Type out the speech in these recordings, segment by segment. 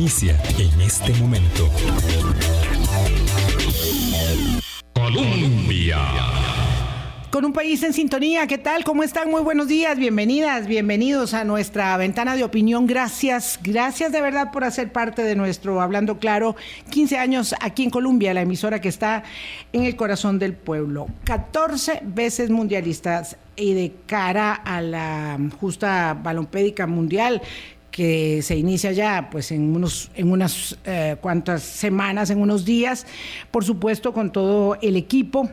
inicia en este momento. Colombia. Con un país en sintonía, ¿qué tal? ¿Cómo están? Muy buenos días, bienvenidas, bienvenidos a nuestra ventana de opinión. Gracias, gracias de verdad por hacer parte de nuestro Hablando Claro, 15 años aquí en Colombia, la emisora que está en el corazón del pueblo. 14 veces mundialistas y de cara a la justa balompédica mundial que se inicia ya pues en unos en unas eh, cuantas semanas, en unos días, por supuesto con todo el equipo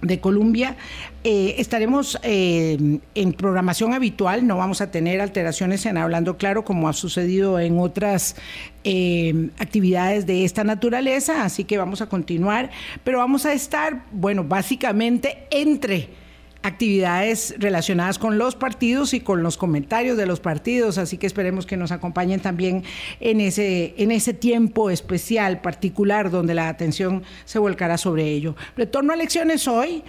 de Colombia. Eh, estaremos eh, en programación habitual, no vamos a tener alteraciones en Hablando Claro como ha sucedido en otras actividades de esta naturaleza, así que vamos a continuar, pero vamos a estar, bueno, básicamente entre actividades relacionadas con los partidos y con los comentarios de los partidos, así que esperemos que nos acompañen también en ese, en ese tiempo especial, particular, donde la atención se volcará sobre ello. Retorno a elecciones hoy.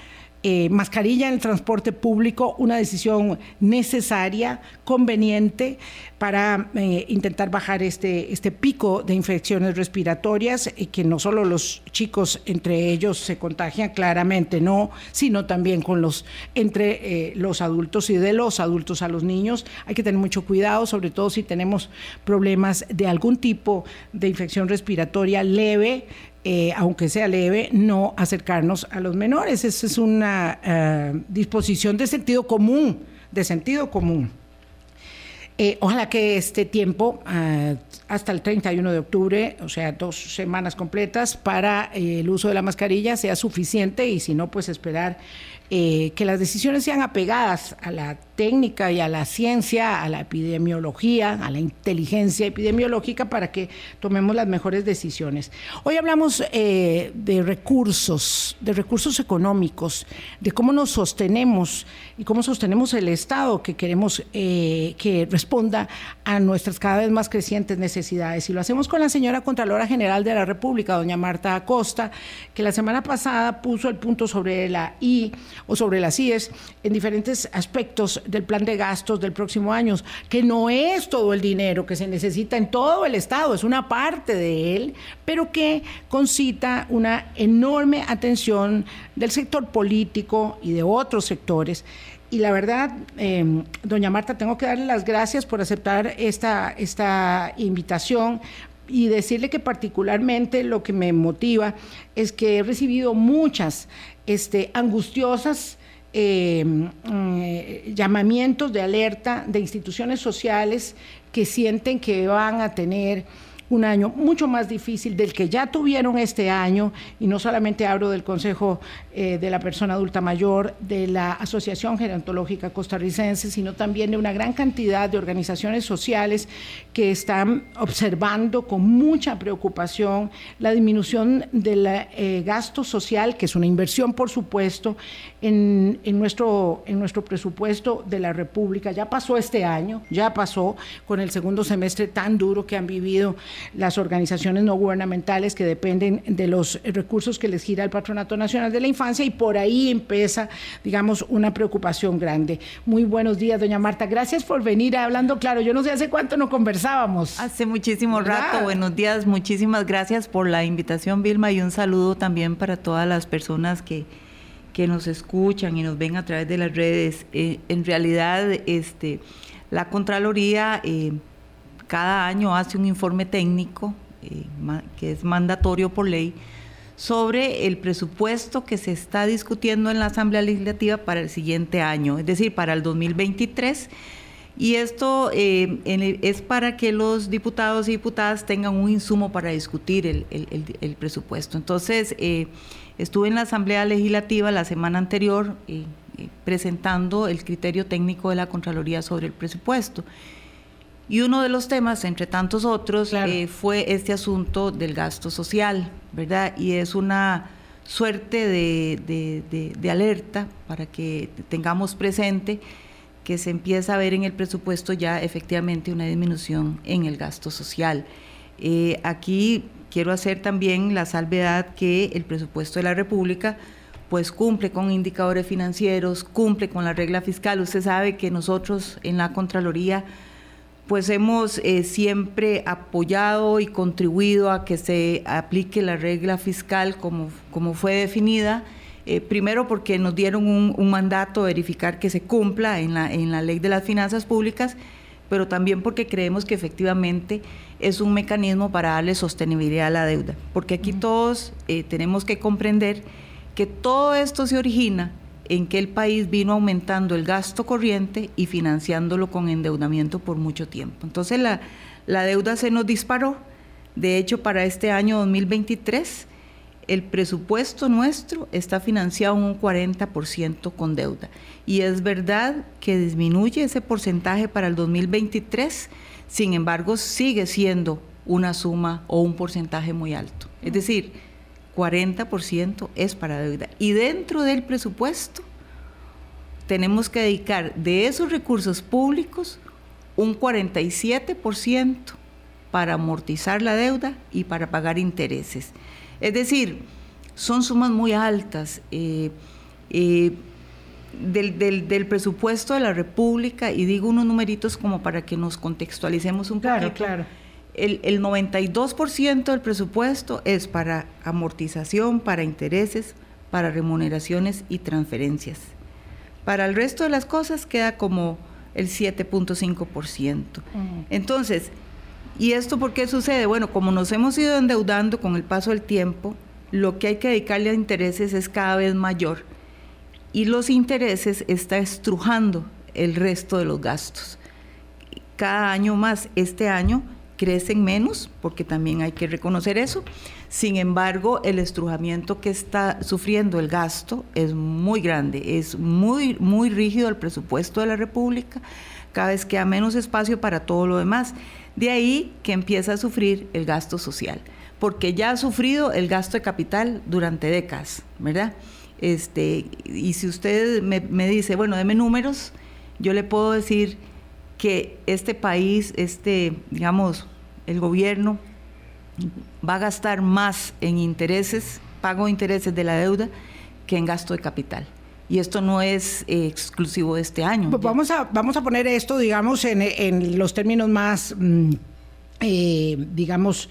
Eh, mascarilla en el transporte público, una decisión necesaria, conveniente para eh, intentar bajar este, este pico de infecciones respiratorias, y que no solo los chicos entre ellos se contagian claramente, no, sino también con los entre eh, los adultos y de los adultos a los niños. Hay que tener mucho cuidado, sobre todo si tenemos problemas de algún tipo de infección respiratoria leve, eh, aunque sea leve, no acercarnos a los menores. Esa es una eh, disposición de sentido común, de sentido común. Eh, ojalá que este tiempo, hasta el 31 de octubre, o sea, dos semanas completas para el uso de la mascarilla, sea suficiente y si no, pues esperar que las decisiones sean apegadas a la técnica y a la ciencia, a la epidemiología, a la inteligencia epidemiológica para que tomemos las mejores decisiones. Hoy hablamos eh, de recursos, de recursos económicos, de cómo nos sostenemos y cómo sostenemos el Estado que queremos eh, que responda a nuestras cada vez más crecientes necesidades. Y lo hacemos con la señora Contralora General de la República, doña Marta Acosta, que la semana pasada puso el punto sobre la I o sobre las IES en diferentes aspectos del plan de gastos del próximo año, que no es todo el dinero que se necesita en todo el Estado, es una parte de él, pero que concita una enorme atención del sector político y de otros sectores. Y la verdad, em, doña Marta, tengo que darle las gracias por aceptar esta, esta invitación y decirle que particularmente lo que me motiva es que he recibido muchas este, angustiosas eh, llamamientos de alerta de instituciones sociales que sienten que van a tener un año mucho más difícil del que ya tuvieron este año, y no solamente hablo del Consejo eh, de la Persona Adulta Mayor, de la Asociación Gerontológica Costarricense, sino también de una gran cantidad de organizaciones sociales que están observando con mucha preocupación la disminución del eh, gasto social, que es una inversión, por supuesto, en, nuestro, en nuestro presupuesto de la República. Ya pasó este año, ya pasó con el segundo semestre tan duro que han vivido las organizaciones no gubernamentales que dependen de los recursos que les gira el Patronato Nacional de la Infancia y por ahí empieza, digamos, una preocupación grande. Muy buenos días, doña Marta. Gracias por venir hablando claro. Yo no sé hace cuánto no conversábamos. Hace muchísimo rato. Buenos días. Muchísimas gracias por la invitación, Vilma, y un saludo también para todas las personas que que nos escuchan y nos ven a través de las redes. Eh, en realidad, este, la Contraloría eh, cada año hace un informe técnico, eh, que es mandatorio por ley, sobre el presupuesto que se está discutiendo en la Asamblea Legislativa para el siguiente año, es decir, para el 2023. Y esto eh, es para que los diputados y diputadas tengan un insumo para discutir el, presupuesto. Entonces, eh, estuve en la Asamblea Legislativa la semana anterior presentando el criterio técnico de la Contraloría sobre el presupuesto. Y uno de los temas, entre tantos otros, eh, fue este asunto del gasto social, ¿verdad? Y es una suerte de, alerta para que tengamos presente que se empieza a ver en el presupuesto ya efectivamente una disminución en el gasto social. Eh, aquí quiero hacer también la salvedad que el presupuesto de la República pues cumple con indicadores financieros, cumple con la regla fiscal. Usted sabe que nosotros en la Contraloría pues hemos eh, siempre apoyado y contribuido a que se aplique la regla fiscal como, como fue definida. Eh, primero porque nos dieron un, un, mandato verificar que se cumpla en la, en la ley de las finanzas públicas, pero también porque creemos que efectivamente es un mecanismo para darle sostenibilidad a la deuda. Porque aquí todos eh, tenemos que comprender que todo esto se origina en que el país vino aumentando el gasto corriente y financiándolo con endeudamiento por mucho tiempo. Entonces la, la deuda se nos disparó. De hecho, para este año 2023, el presupuesto nuestro está financiado un 40% con deuda. Y es verdad que disminuye ese porcentaje para el 2023, sin embargo, sigue siendo una suma o un porcentaje muy alto. Es decir, 40% es para deuda. Y dentro del presupuesto tenemos que dedicar de esos recursos públicos un 47% para amortizar la deuda y para pagar intereses. Es decir, son sumas muy altas. Eh, eh, del, presupuesto de la República, y digo unos numeritos como para que nos contextualicemos un claro, Claro, el, el 92% del presupuesto es para amortización, para intereses, para remuneraciones y transferencias. Para el resto de las cosas queda como el 7.5%. Entonces, ¿y esto por qué sucede? Bueno, como nos hemos ido endeudando con el paso del tiempo, lo que hay que dedicarle a intereses es cada vez mayor y los intereses está estrujando el resto de los gastos. Cada año más, este año crecen menos, porque también hay que reconocer eso. Sin embargo, el estrujamiento que está sufriendo el gasto es muy grande, es muy, muy rígido el presupuesto de la República, cada vez queda menos espacio para todo lo demás. De ahí que empieza a sufrir el gasto social, porque ya ha sufrido el gasto de capital durante décadas, ¿verdad? Este, y si usted me, me dice, bueno, deme números, yo le puedo decir que este país, este, digamos, el gobierno va a gastar más en intereses, pago de intereses de la deuda, que en gasto de capital. Y esto no es eh, exclusivo de este año. Pues vamos, a, vamos a poner esto, digamos, en, en los términos más, mm, eh, digamos,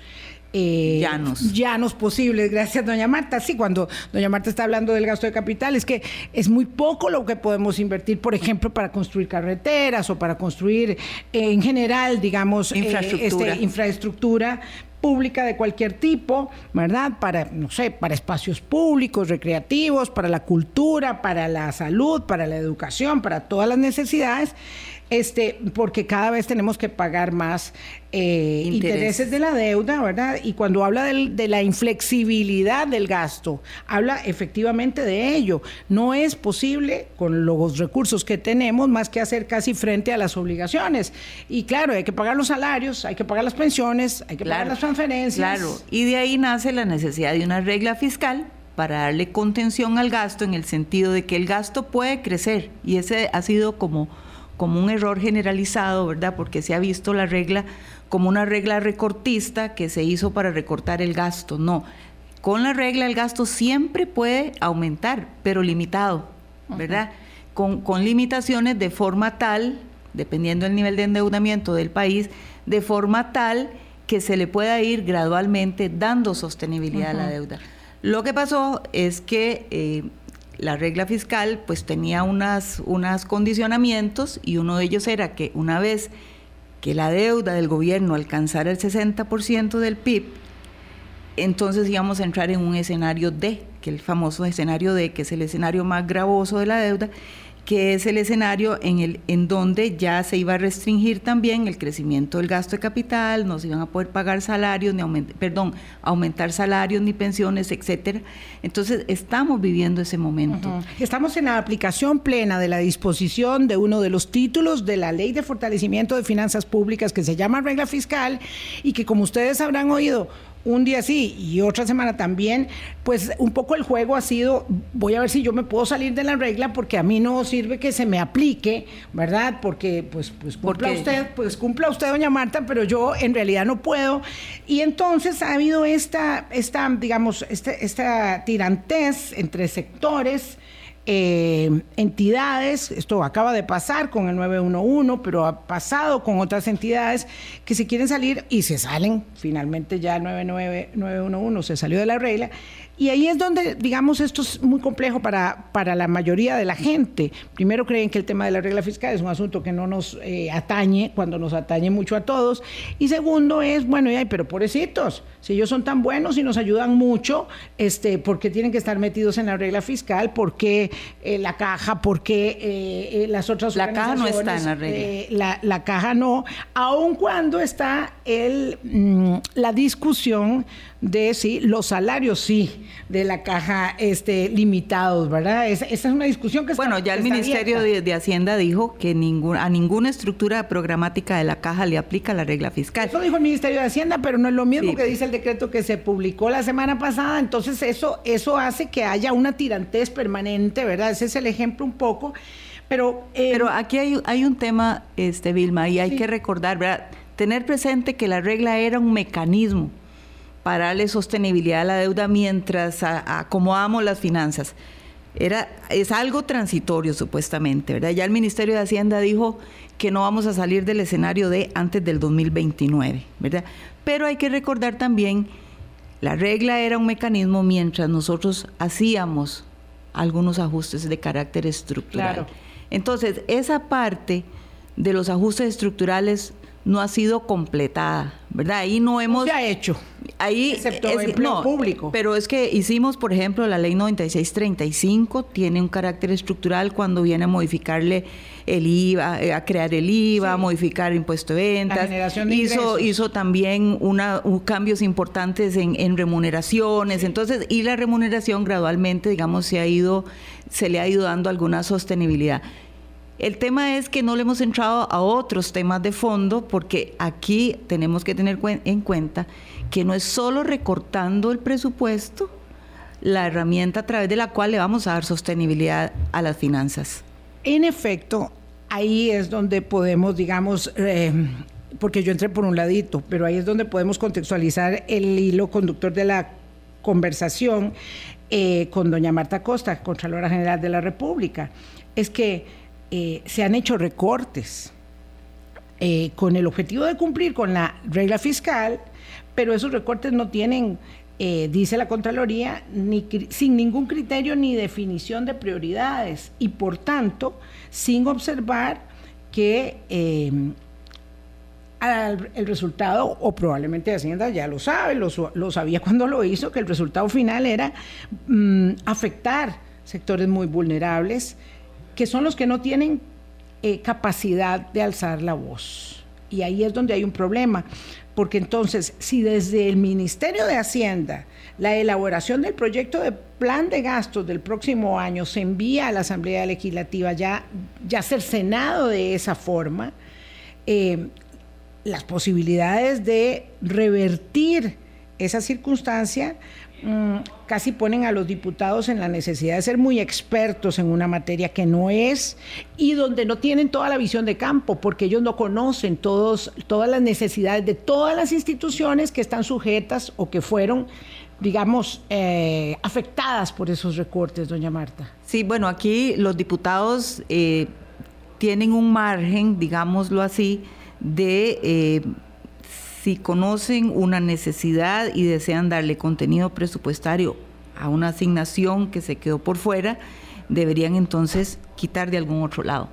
eh, llanos. llanos posibles. Gracias, doña Marta. Sí, cuando doña Marta está hablando del gasto de capital, es que es muy poco lo que podemos invertir, por ejemplo, para construir carreteras o para construir en general, digamos, eh, infraestructura, este, infraestructura pública de cualquier tipo, ¿verdad? Para, no sé, para espacios públicos, recreativos, para la cultura, para la salud, para la educación, para todas las necesidades este, porque cada vez tenemos que pagar más eh, intereses de la deuda, ¿verdad? Y cuando habla de la inflexibilidad del gasto, habla efectivamente de ello. No es posible, con los recursos que tenemos, más que hacer casi frente a las obligaciones. Y claro, hay que pagar los salarios, hay que pagar las pensiones, hay que pagar las transferencias. Claro, y de ahí nace la necesidad de una regla fiscal para darle contención al gasto en el sentido de que el gasto puede crecer y ese ha sido como como un error generalizado, ¿verdad? Porque se ha visto la regla como una regla recortista que se hizo para recortar el gasto. No, con la regla el gasto siempre puede aumentar, pero limitado, ¿verdad? con, con, limitaciones de forma tal, dependiendo del nivel de endeudamiento del país, de forma tal que se le pueda ir gradualmente dando sostenibilidad a la deuda. Lo que pasó es que eh, la regla fiscal pues tenía unas, unos condicionamientos y uno de ellos era que una vez que la deuda del gobierno alcanzara el 60% del PIB, entonces íbamos a entrar en un escenario D, que el famoso escenario D, que es el escenario más gravoso de la deuda, que es el escenario en, el, en donde ya se iba a restringir también el crecimiento del gasto de capital, no se iban a poder pagar salarios, ni perdón, aumentar salarios ni pensiones, etcétera. Entonces, estamos viviendo ese momento. Estamos en la aplicación plena de la disposición de uno de los títulos de la Ley de Fortalecimiento de Finanzas Públicas que se llama regla fiscal y que, como ustedes habrán oído, un día sí y otra semana también, pues un poco el juego ha sido, voy a ver si yo me puedo salir de la regla porque a mí no sirve que se me aplique, ¿verdad? Porque pues, pues cumpla usted, pues cumpla usted, doña Marta, pero yo en realidad no puedo. Y entonces ha habido esta, esta digamos, este, esta tirantez entre sectores eh, entidades, esto acaba de pasar con el 911, pero ha pasado con otras entidades que se quieren salir y se salen, finalmente ya el 911 se salió de la regla, y ahí es donde, digamos, esto es muy complejo para, para la mayoría de la gente. Primero creen que el tema de la regla fiscal es un asunto que no nos eh, atañe, cuando nos atañe mucho a todos. Y segundo es, bueno, ay, pero pobrecitos, si ellos son tan buenos y nos ayudan mucho, este, ¿por qué tienen que estar metidos en la regla fiscal? ¿Por qué eh, la caja? ¿Por qué eh, las otras La caja no está en la regla. La, caja no, aun cuando está el, mm, la discusión de si los salarios sí de la caja este, limitados, ¿verdad? esa es una discusión que está Bueno, ya el Ministerio de, Hacienda dijo que ningún, a ninguna estructura programática de la caja le aplica la regla fiscal. Eso dijo el Ministerio de Hacienda, pero no es lo mismo que dice el decreto que se publicó la semana pasada, entonces eso, eso hace que haya una tirantez permanente, ¿verdad? Ese es el ejemplo un poco. Pero, eh, pero aquí hay, hay, un tema, este, Vilma, y hay que recordar, ¿verdad? Tener presente que la regla era un mecanismo para darle sostenibilidad a la deuda mientras acomodamos las finanzas. Era, es algo transitorio supuestamente, ¿verdad? Ya el Ministerio de Hacienda dijo que no vamos a salir del escenario de antes del 2029, ¿verdad? Pero hay que recordar también, la regla era un mecanismo mientras nosotros hacíamos algunos ajustes de carácter estructural. Entonces, esa parte de los ajustes estructurales no ha sido completada, ¿verdad? Ahí no hemos... se ha hecho. Ahí excepto es, no, público. Pero es que hicimos, por ejemplo, la ley 9635 tiene un carácter estructural cuando viene a modificarle el IVA, eh, a crear el IVA, a modificar el impuesto de ventas. hizo, hizo también una, cambios importantes en, en remuneraciones. Entonces, y la remuneración gradualmente, digamos, se ha ido, se le ha ido dando alguna sostenibilidad. El tema es que no le hemos entrado a otros temas de fondo porque aquí tenemos que tener en cuenta que no es solo recortando el presupuesto la herramienta a través de la cual le vamos a dar sostenibilidad a las finanzas. En efecto, ahí es donde podemos, digamos, eh, porque yo entré por un ladito, pero ahí es donde podemos contextualizar el hilo conductor de la conversación eh, con doña Marta Costa, Contralora General de la República. Es que eh, se han hecho recortes eh, con el objetivo de cumplir con la regla fiscal, pero esos recortes no tienen, eh, dice la Contraloría, sin ningún criterio ni definición de prioridades y por tanto sin observar que el resultado, o probablemente Hacienda ya lo sabe, lo, sabía cuando lo hizo, que el resultado final era mm, afectar sectores muy vulnerables, que son los que no tienen eh, capacidad de alzar la voz. Y ahí es donde hay un problema, porque entonces, si desde el Ministerio de Hacienda la elaboración del proyecto de plan de gastos del próximo año se envía a la Asamblea Legislativa ya, ya cercenado de esa forma, eh, las posibilidades de revertir esa circunstancia casi ponen a los diputados en la necesidad de ser muy expertos en una materia que no es y donde no tienen toda la visión de campo, porque ellos no conocen todos, todas las necesidades de todas las instituciones que están sujetas o que fueron digamos, eh, afectadas por esos recortes, doña Marta. Sí, bueno, aquí los diputados eh, tienen un margen, digámoslo así, de eh, si conocen una necesidad y desean darle contenido presupuestario a una asignación que se quedó por fuera, deberían entonces quitar de algún otro lado,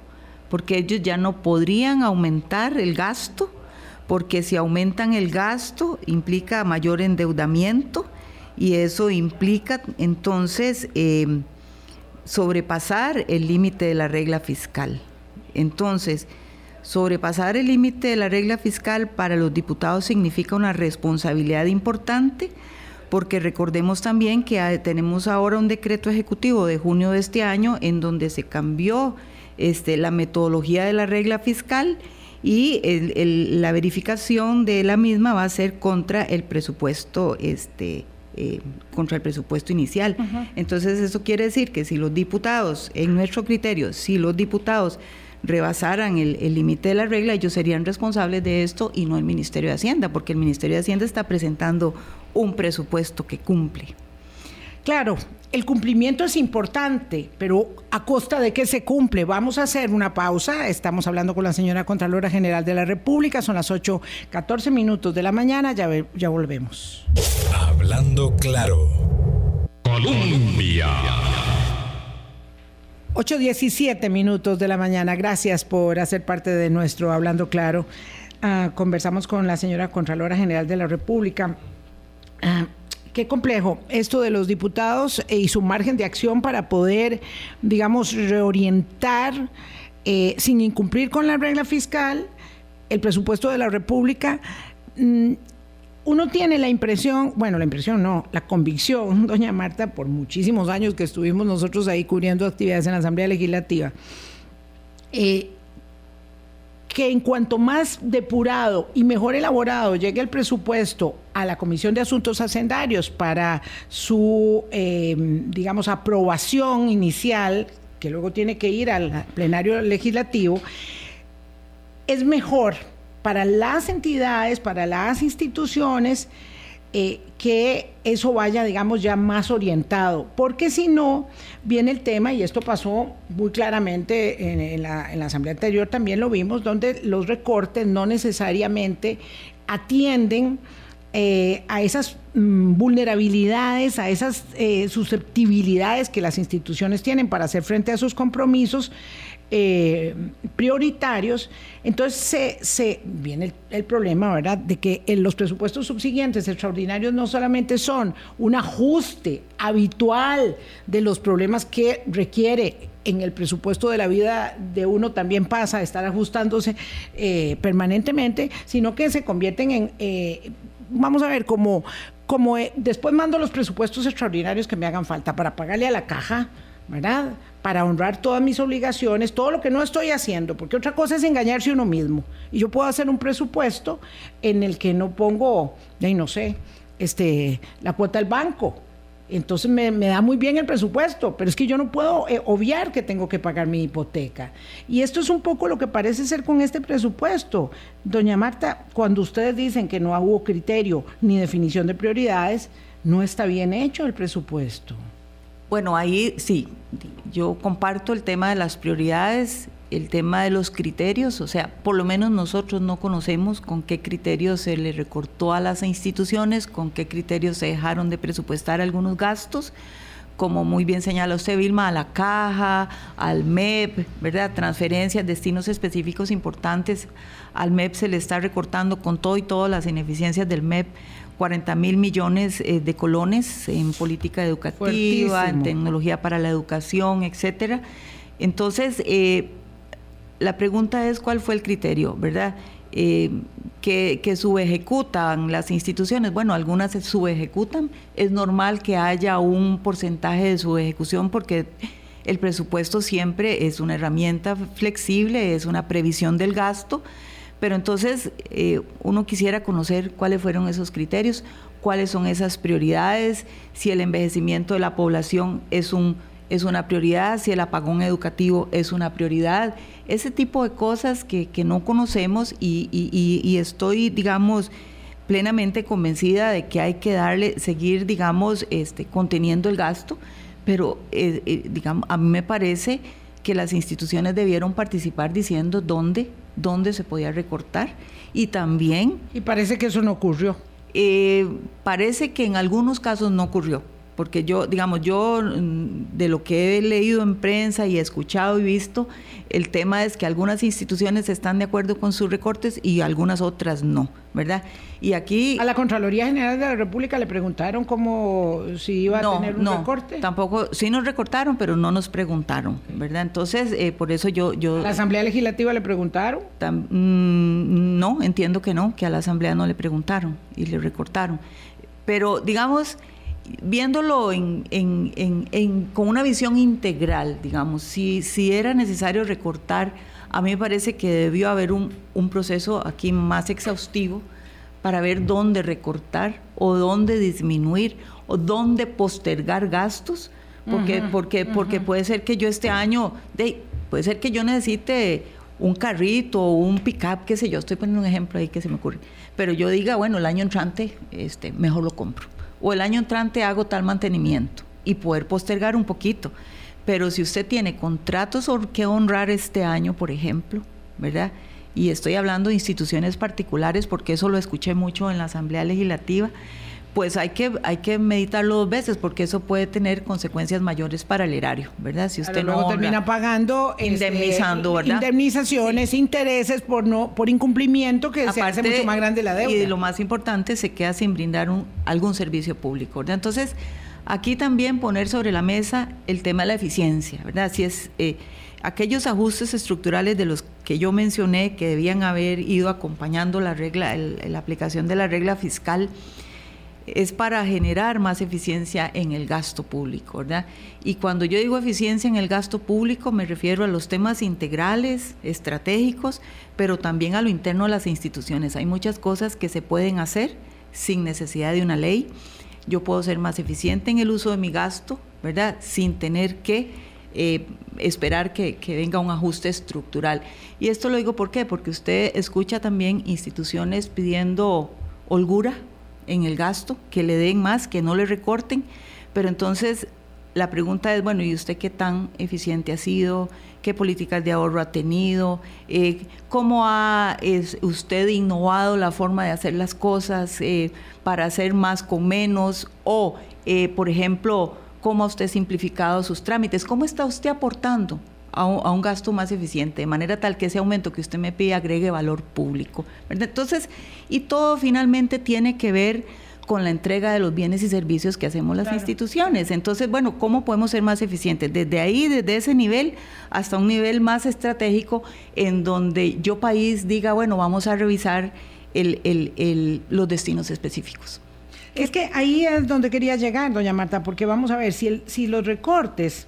porque ellos ya no podrían aumentar el gasto, porque si aumentan el gasto implica mayor endeudamiento y eso implica entonces eh, sobrepasar el límite de la regla fiscal. Entonces, Sobrepasar el límite de la regla fiscal para los diputados significa una responsabilidad importante porque recordemos también que tenemos ahora un decreto ejecutivo de junio de este año en donde se cambió este, la metodología de la regla fiscal y la verificación de la misma va a ser contra el presupuesto este, eh, contra el presupuesto inicial. Entonces eso quiere decir que si los diputados, en nuestro criterio, si los diputados rebasaran el límite de la regla, ellos serían responsables de esto y no el Ministerio de Hacienda, porque el Ministerio de Hacienda está presentando un presupuesto que cumple. Claro, el cumplimiento es importante, pero ¿a costa de qué se cumple? Vamos a hacer una pausa. Estamos hablando con la señora Contralora General de la República. Son las 8:14 minutos de la mañana. Ya, ya volvemos. Hablando claro. Colombia. 8.17 minutos de la mañana. Gracias por hacer parte de nuestro Hablando Claro. Ah, conversamos con la señora Contralora General de la República. Ah, qué complejo esto de los diputados y su margen de acción para poder, digamos, reorientar eh, sin incumplir con la regla fiscal el presupuesto de la República. Uno tiene la impresión, bueno, la impresión no, la convicción, doña Marta, por muchísimos años que estuvimos nosotros ahí cubriendo actividades en la Asamblea Legislativa, eh, que en cuanto más depurado y mejor elaborado llegue el presupuesto a la Comisión de Asuntos Hacendarios para su, eh, digamos, aprobación inicial, que luego tiene que ir al plenario legislativo, es mejor para las entidades, para las instituciones, eh, que eso vaya, digamos, ya más orientado, porque si no, viene el tema, y esto pasó muy claramente en, la, asamblea anterior, también lo vimos, donde los recortes no necesariamente atienden eh, a esas mm, vulnerabilidades, a esas eh, susceptibilidades que las instituciones tienen para hacer frente a sus compromisos eh, prioritarios, entonces se, se viene el, problema, ¿verdad?, de que en los presupuestos subsiguientes extraordinarios no solamente son un ajuste habitual de los problemas que requiere en el presupuesto de la vida de uno también pasa a estar ajustándose eh, permanentemente, sino que se convierten en, eh, vamos a ver, como, como después mando los presupuestos extraordinarios que me hagan falta para pagarle a la caja, ¿verdad? Para honrar todas mis obligaciones, todo lo que no estoy haciendo, porque otra cosa es engañarse uno mismo. Y yo puedo hacer un presupuesto en el que no pongo, y no sé, este, la cuota del banco. Entonces me, da muy bien el presupuesto, pero es que yo no puedo eh, obviar que tengo que pagar mi hipoteca. Y esto es un poco lo que parece ser con este presupuesto. Doña Marta, cuando ustedes dicen que no hubo criterio ni definición de prioridades, no está bien hecho el presupuesto. Bueno, ahí sí, yo comparto el tema de las prioridades, el tema de los criterios, o sea, por lo menos nosotros no conocemos con qué criterios se le recortó a las instituciones, con qué criterios se dejaron de presupuestar algunos gastos, como muy bien señala usted, Vilma, a la caja, al MEP, ¿verdad? Transferencias, destinos específicos importantes. Al MEP se le está recortando con todo y todas las ineficiencias del MEP 40 mil millones eh, de colones en política educativa, en tecnología para la educación, etcétera. Entonces, eh, la pregunta es cuál fue el criterio, ¿verdad? Eh, que, que, subejecutan las instituciones, bueno, algunas se subejecutan, es normal que haya un porcentaje de subejecución porque el presupuesto siempre es una herramienta flexible, es una previsión del gasto, pero entonces eh, uno quisiera conocer cuáles fueron esos criterios, cuáles son esas prioridades, si el envejecimiento de la población es, un, es una prioridad, si el apagón educativo es una prioridad, ese tipo de cosas que, que no conocemos y, y, estoy, digamos, plenamente convencida de que hay que darle, seguir, digamos, este, conteniendo el gasto, pero eh, eh, digamos, a mí me parece que las instituciones debieron participar diciendo dónde dónde se podía recortar y también... Y parece que eso no ocurrió. Eh, parece que en algunos casos no ocurrió, porque yo, digamos, yo mm, de lo que he leído en prensa y escuchado y visto, el tema es que algunas instituciones están de acuerdo con sus recortes y algunas otras no, ¿verdad? Y aquí... A la Contraloría General de la República le preguntaron cómo si iba a tener un no, recorte. Tampoco, sí nos recortaron, pero no nos preguntaron, ¿verdad? Entonces, eh, por eso yo... yo ¿A la Asamblea Legislativa le preguntaron? Mm, no, entiendo que no, que a la Asamblea no le preguntaron y le recortaron. Pero, digamos viéndolo en, con una visión integral, digamos, si, si era necesario recortar, a mí me parece que debió haber un, un proceso aquí más exhaustivo para ver dónde recortar o dónde disminuir o dónde postergar gastos, porque, porque, porque puede ser que yo este año, de, puede ser que yo necesite un carrito o un pickup, qué sé yo, estoy poniendo un ejemplo ahí que se me ocurre, pero yo diga, bueno, el año entrante este, mejor lo compro, o el año entrante hago tal mantenimiento, y poder postergar un poquito. Pero si usted tiene contratos que honrar este año, por ejemplo, ¿verdad? Y estoy hablando de instituciones particulares porque eso lo escuché mucho en la Asamblea Legislativa pues hay que, hay que meditarlo dos veces porque eso puede tener consecuencias mayores para el erario, ¿verdad? Si usted no termina pagando este, indemnizando, ¿verdad? indemnizaciones, intereses por no por incumplimiento que se hace mucho más grande la deuda. Y lo más importante, se queda sin brindar un, algún servicio público, ¿verdad? Entonces, aquí también poner sobre la mesa el tema de la eficiencia, ¿verdad? Si es eh, aquellos ajustes estructurales de los que yo mencioné que debían haber ido acompañando la regla, la aplicación de la regla fiscal es para generar más eficiencia en el gasto público, ¿verdad? Y cuando yo digo eficiencia en el gasto público me refiero a los temas integrales, estratégicos, pero también a lo interno de las instituciones. Hay muchas cosas que se pueden hacer sin necesidad de una ley. Yo puedo ser más eficiente en el uso de mi gasto, ¿verdad? Sin tener que eh, esperar que, venga un ajuste estructural. Y esto lo digo. Porque usted escucha también instituciones pidiendo holgura, en el gasto, que le den más, que no le recorten, pero entonces la pregunta es, bueno, ¿y usted qué tan eficiente ha sido? ¿Qué políticas de ahorro ha tenido? Eh, ¿Cómo ha usted innovado la forma de hacer las cosas eh, para hacer más con menos? O, eh, por ejemplo, ¿cómo ha usted simplificado sus trámites? ¿Cómo está usted aportando a un, gasto más eficiente, de manera tal que ese aumento que usted me pide agregue valor público. Entonces, y todo finalmente tiene que ver con la entrega de los bienes y servicios que hacemos las instituciones. Entonces, bueno, ¿cómo podemos ser más eficientes? Desde ahí, desde ese nivel, hasta un nivel más estratégico, en donde yo país diga, bueno, vamos a revisar los destinos específicos. Es que ahí es donde quería llegar, doña Marta, porque vamos a ver, si, si los recortes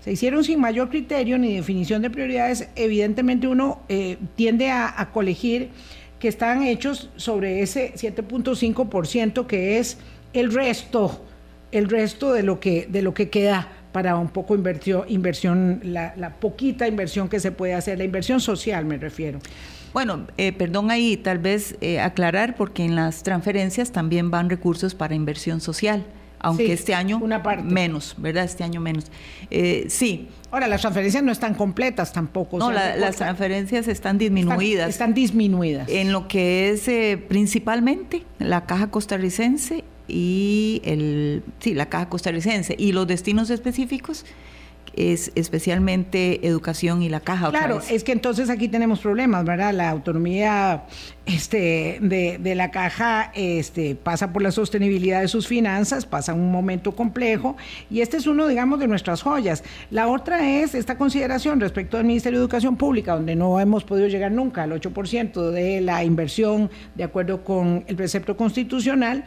se hicieron sin mayor criterio ni definición de prioridades, evidentemente uno eh, tiende a, colegir que están hechos sobre ese 7.5% que es el resto, el resto de lo que, de lo que queda para un poco inversión, inversión la, poquita inversión que se puede hacer, la inversión social me refiero. Bueno, eh, perdón ahí, tal vez eh, aclarar, porque en las transferencias también van recursos para inversión social aunque este año una parte. menos, ¿verdad? Este año menos. Eh, sí. Ahora, las transferencias no están completas tampoco. No, las transferencias están disminuidas. Están, disminuidas. En lo que es eh, principalmente la caja costarricense y el, sí, la caja costarricense y los destinos específicos es especialmente educación y la caja. Claro, es que entonces aquí tenemos problemas, ¿verdad? La autonomía este, de, la caja este, pasa por la sostenibilidad de sus finanzas, pasa un momento complejo y este es uno, digamos, de nuestras joyas. La otra es esta consideración respecto al Ministerio de Educación Pública, donde no hemos podido llegar nunca al 8% de la inversión de acuerdo con el precepto constitucional,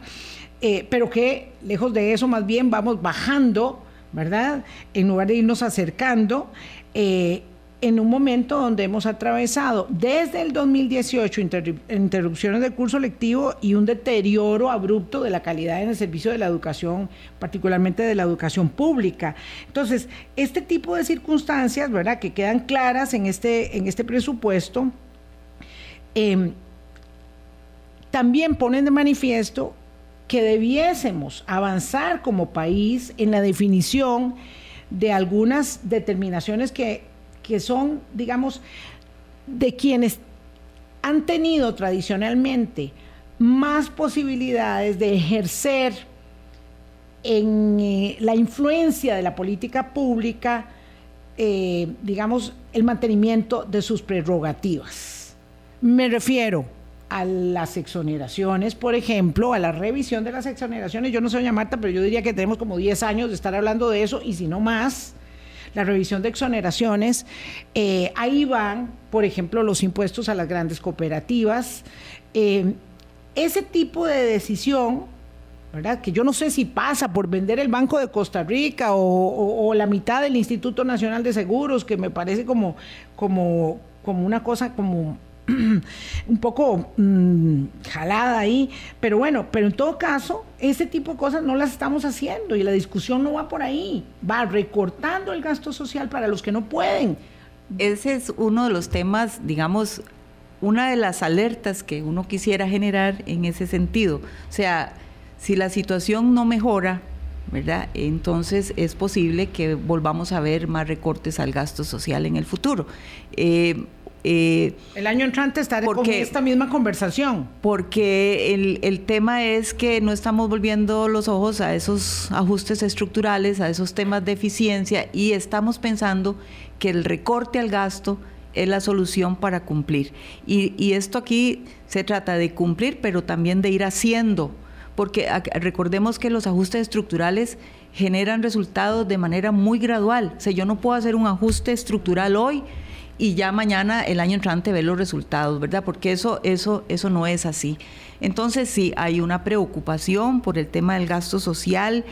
eh, pero que lejos de eso más bien vamos bajando ¿verdad? En lugar de irnos acercando, eh, en un momento donde hemos atravesado desde el 2018 interrupciones del curso lectivo y un deterioro abrupto de la calidad en el servicio de la educación, particularmente de la educación pública. Entonces, este tipo de circunstancias, ¿verdad?, que quedan claras en este, en este presupuesto, em, también ponen de manifiesto que debiésemos avanzar como país en la definición de algunas determinaciones que, que son, digamos, de quienes han tenido tradicionalmente más posibilidades de ejercer en eh, la influencia de la política pública, eh, digamos, el mantenimiento de sus prerrogativas. Me refiero a las exoneraciones, por ejemplo, a la revisión de las exoneraciones. Yo no sé, doña Marta, pero yo diría que tenemos como 10 años de estar hablando de eso, y si no más, la revisión de exoneraciones. Eh, ahí van, por ejemplo, los impuestos a las grandes cooperativas. Eh, ese tipo de decisión, ¿verdad? Que yo no sé si pasa por vender el Banco de Costa Rica o, la mitad del Instituto Nacional de Seguros, que me parece como, como, como una cosa como un poco mm, jalada ahí, pero bueno, pero en todo caso, ese tipo de cosas no las estamos haciendo y la discusión no va por ahí, va recortando el gasto social para los que no pueden. Ese es uno de los temas, digamos, una de las alertas que uno quisiera generar en ese sentido. O sea, si la situación no mejora, ¿verdad? Entonces es posible que volvamos a ver más recortes al gasto social en el futuro. Eh, eh, el año entrante estaré con esta misma conversación. Porque el, el, tema es que no estamos volviendo los ojos a esos ajustes estructurales, a esos temas de eficiencia y estamos pensando que el recorte al gasto es la solución para cumplir. Y, y esto aquí se trata de cumplir, pero también de ir haciendo, porque recordemos que los ajustes estructurales generan resultados de manera muy gradual. O sea, yo no puedo hacer un ajuste estructural hoy y ya mañana, el año entrante, ver los resultados, ¿verdad? Porque eso, eso, eso no es así. Entonces sí, hay una preocupación por el tema del gasto social,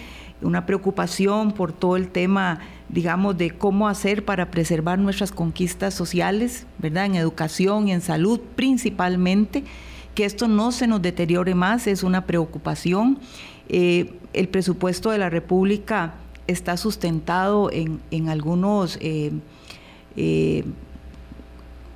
una preocupación por todo el tema, digamos, de cómo hacer para preservar nuestras conquistas sociales, ¿verdad? En educación y en salud principalmente, que esto no se nos deteriore más, es una preocupación. Eh, el presupuesto de la República está sustentado en, en algunos... Eh, eh,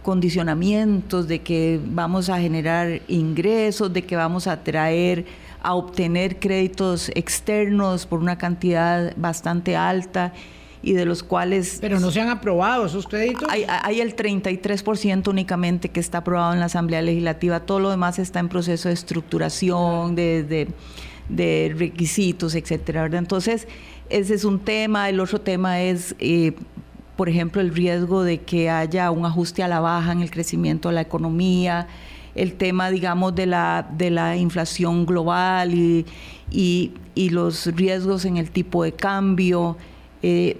condicionamientos de que vamos a generar ingresos, de que vamos a traer, a obtener créditos externos por una cantidad bastante alta y de los cuales... Pero no se han aprobado esos créditos. Hay, hay el 33% únicamente que está aprobado en la Asamblea Legislativa, todo lo demás está en proceso de estructuración, de, de, requisitos, etcétera. Entonces, ese es un tema. El otro tema es eh, por ejemplo, el riesgo de que haya un ajuste a la baja en el crecimiento de la economía, el tema, digamos, de la, de la inflación global y, y, los riesgos en el tipo de cambio. Eh,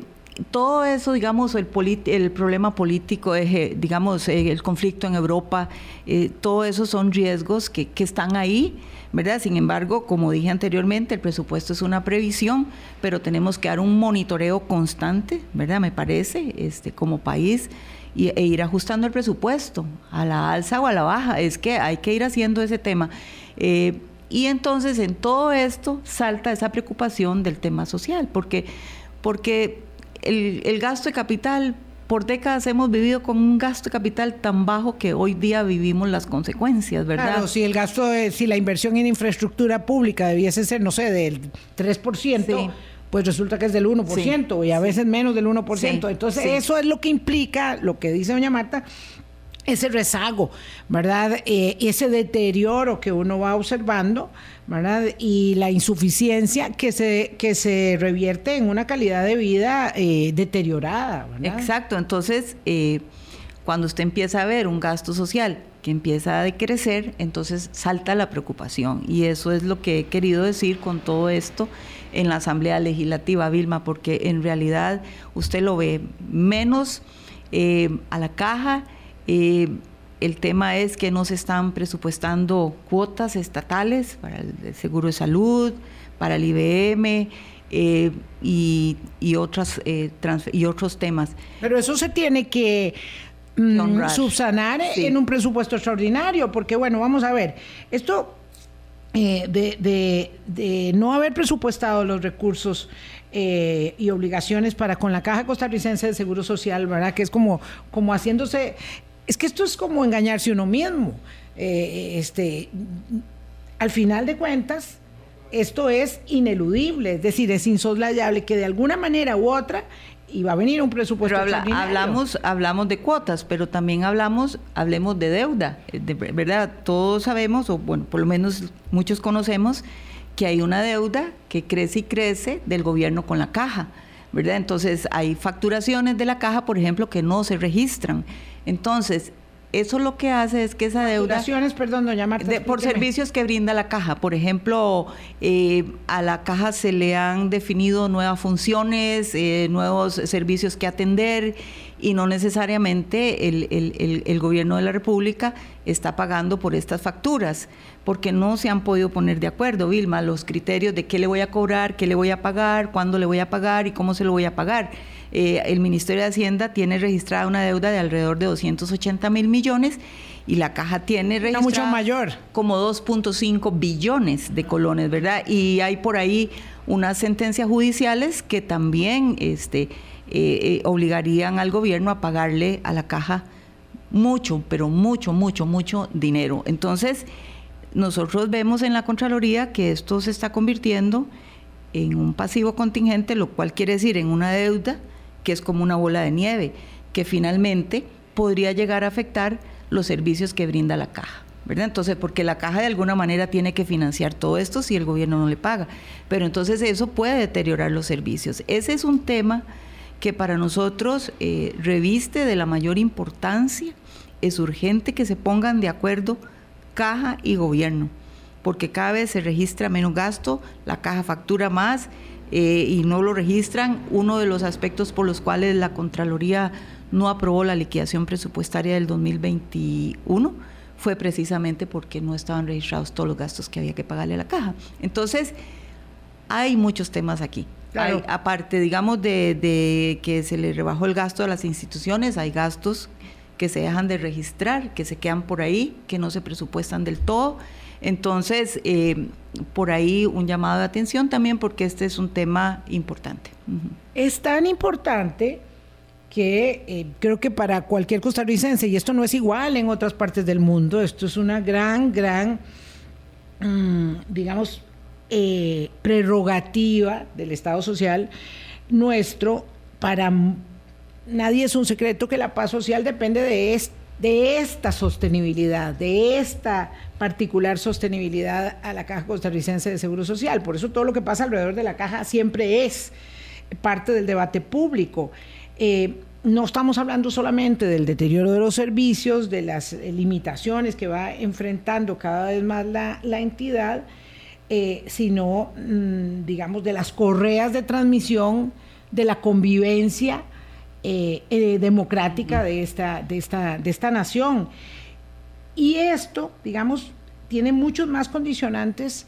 todo eso, digamos, el, el problema político, eh, digamos, eh, el conflicto en Europa, todo eso son riesgos que, que están ahí ¿verdad? Sin embargo, como dije anteriormente, el presupuesto es una previsión, pero tenemos que dar un monitoreo constante, ¿verdad? Me parece, este, como país, e ir ajustando el presupuesto a la alza o a la baja. Es que hay que ir haciendo ese tema. Eh, y entonces en todo esto salta esa preocupación del tema social, porque, porque el, el gasto de capital por décadas hemos vivido con un gasto de capital tan bajo que hoy día vivimos las consecuencias, ¿verdad? Claro, si el gasto, si la inversión en infraestructura pública debiese ser, no sé, del 3%, pues resulta que es del 1% y a veces menos del 1%. Entonces, eso es lo que implica, lo que dice doña Marta, ese rezago, ¿verdad? Eh, ese deterioro que uno va observando, ¿verdad? Y la insuficiencia que se, que se revierte en una calidad de vida eh, deteriorada, ¿verdad? Exacto, entonces, eh, cuando usted empieza a ver un gasto social que empieza a decrecer, entonces salta la preocupación. Y eso es lo que he querido decir con todo esto en la Asamblea Legislativa, Vilma, porque en realidad usted lo ve menos a la caja, eh, el tema es que no se están presupuestando cuotas estatales para el Seguro de Salud, para el IBM eh, y, otras, eh, y otros temas. Pero eso se tiene que mm, subsanar en un presupuesto extraordinario, porque bueno, vamos a ver, esto de, de, no haber presupuestado los recursos y obligaciones para con la Caja Costarricense de Seguro Social, ¿verdad? Que es como, como haciéndose es que esto es como engañarse uno mismo. Eh, este, al final de cuentas, esto es ineludible, es decir, es insoslayable que de alguna manera u otra iba a venir un presupuesto. Pero hablamos, hablamos de cuotas, pero también hablamos, hablemos de deuda, eh, de verdad. Todos sabemos, o bueno, por lo menos muchos conocemos, que hay una deuda que crece y crece del gobierno con la caja. ¿verdad? Entonces hay facturaciones de la caja, por ejemplo, que no se registran. Entonces, eso lo que hace es que esa deuda... perdón, doña Marta. por servicios que brinda la caja. Por ejemplo, eh, a la caja se le han definido nuevas funciones, eh, nuevos servicios que atender y no necesariamente el, gobierno de la República está pagando por estas facturas, porque no se han podido poner de acuerdo, Vilma, los criterios de qué le voy a cobrar, qué le voy a pagar, cuándo le voy a pagar y cómo se lo voy a pagar. Eh, el Ministerio de Hacienda tiene registrada una deuda de alrededor de 280 mil millones y la caja tiene registrada mucho mayor. como 2.5 billones de colones, ¿verdad? Y hay por ahí unas sentencias judiciales que también este, eh, eh, obligarían al gobierno a pagarle a la caja mucho, pero mucho, mucho, mucho dinero. Entonces, nosotros vemos en la Contraloría que esto se está convirtiendo en un pasivo contingente, lo cual quiere decir en una deuda que es como una bola de nieve, que finalmente podría llegar a afectar los servicios que brinda la caja. ¿verdad? Entonces, porque la caja de alguna manera tiene que financiar todo esto si el gobierno no le paga. Pero entonces eso puede deteriorar los servicios. Ese es un tema que para nosotros eh, reviste de la mayor importancia. Es urgente que se pongan de acuerdo caja y gobierno, porque cada vez se registra menos gasto, la caja factura más eh, y no lo registran. Uno de los aspectos por los cuales la Contraloría no aprobó la liquidación presupuestaria del 2021 fue precisamente porque no estaban registrados todos los gastos que había que pagarle a la caja. Entonces, hay muchos temas aquí. aparte, digamos, de, que se le rebajó el gasto a las instituciones, hay gastos que se dejan de registrar, que se quedan por ahí, que no se presupuestan del todo. Entonces, eh, por ahí un llamado de atención también porque este es un tema importante. Es tan importante que eh, creo que para cualquier costarricense, y esto no es igual en otras partes del mundo, esto es una gran, gran, mm, digamos, eh, prerrogativa del Estado Social nuestro para nadie es un secreto que la paz social depende de, de esta sostenibilidad, de esta particular sostenibilidad a la Caja Costarricense de Seguro Social. Por eso todo lo que pasa alrededor de la caja siempre es parte del debate público. Eh, no estamos hablando solamente del deterioro de los servicios, de las limitaciones que va enfrentando cada vez más la, entidad, eh, sino, mm, digamos, de las correas de transmisión, de la convivencia eh, democrática de esta, de, esta, de esta nación. Y esto, digamos, tiene muchos más condicionantes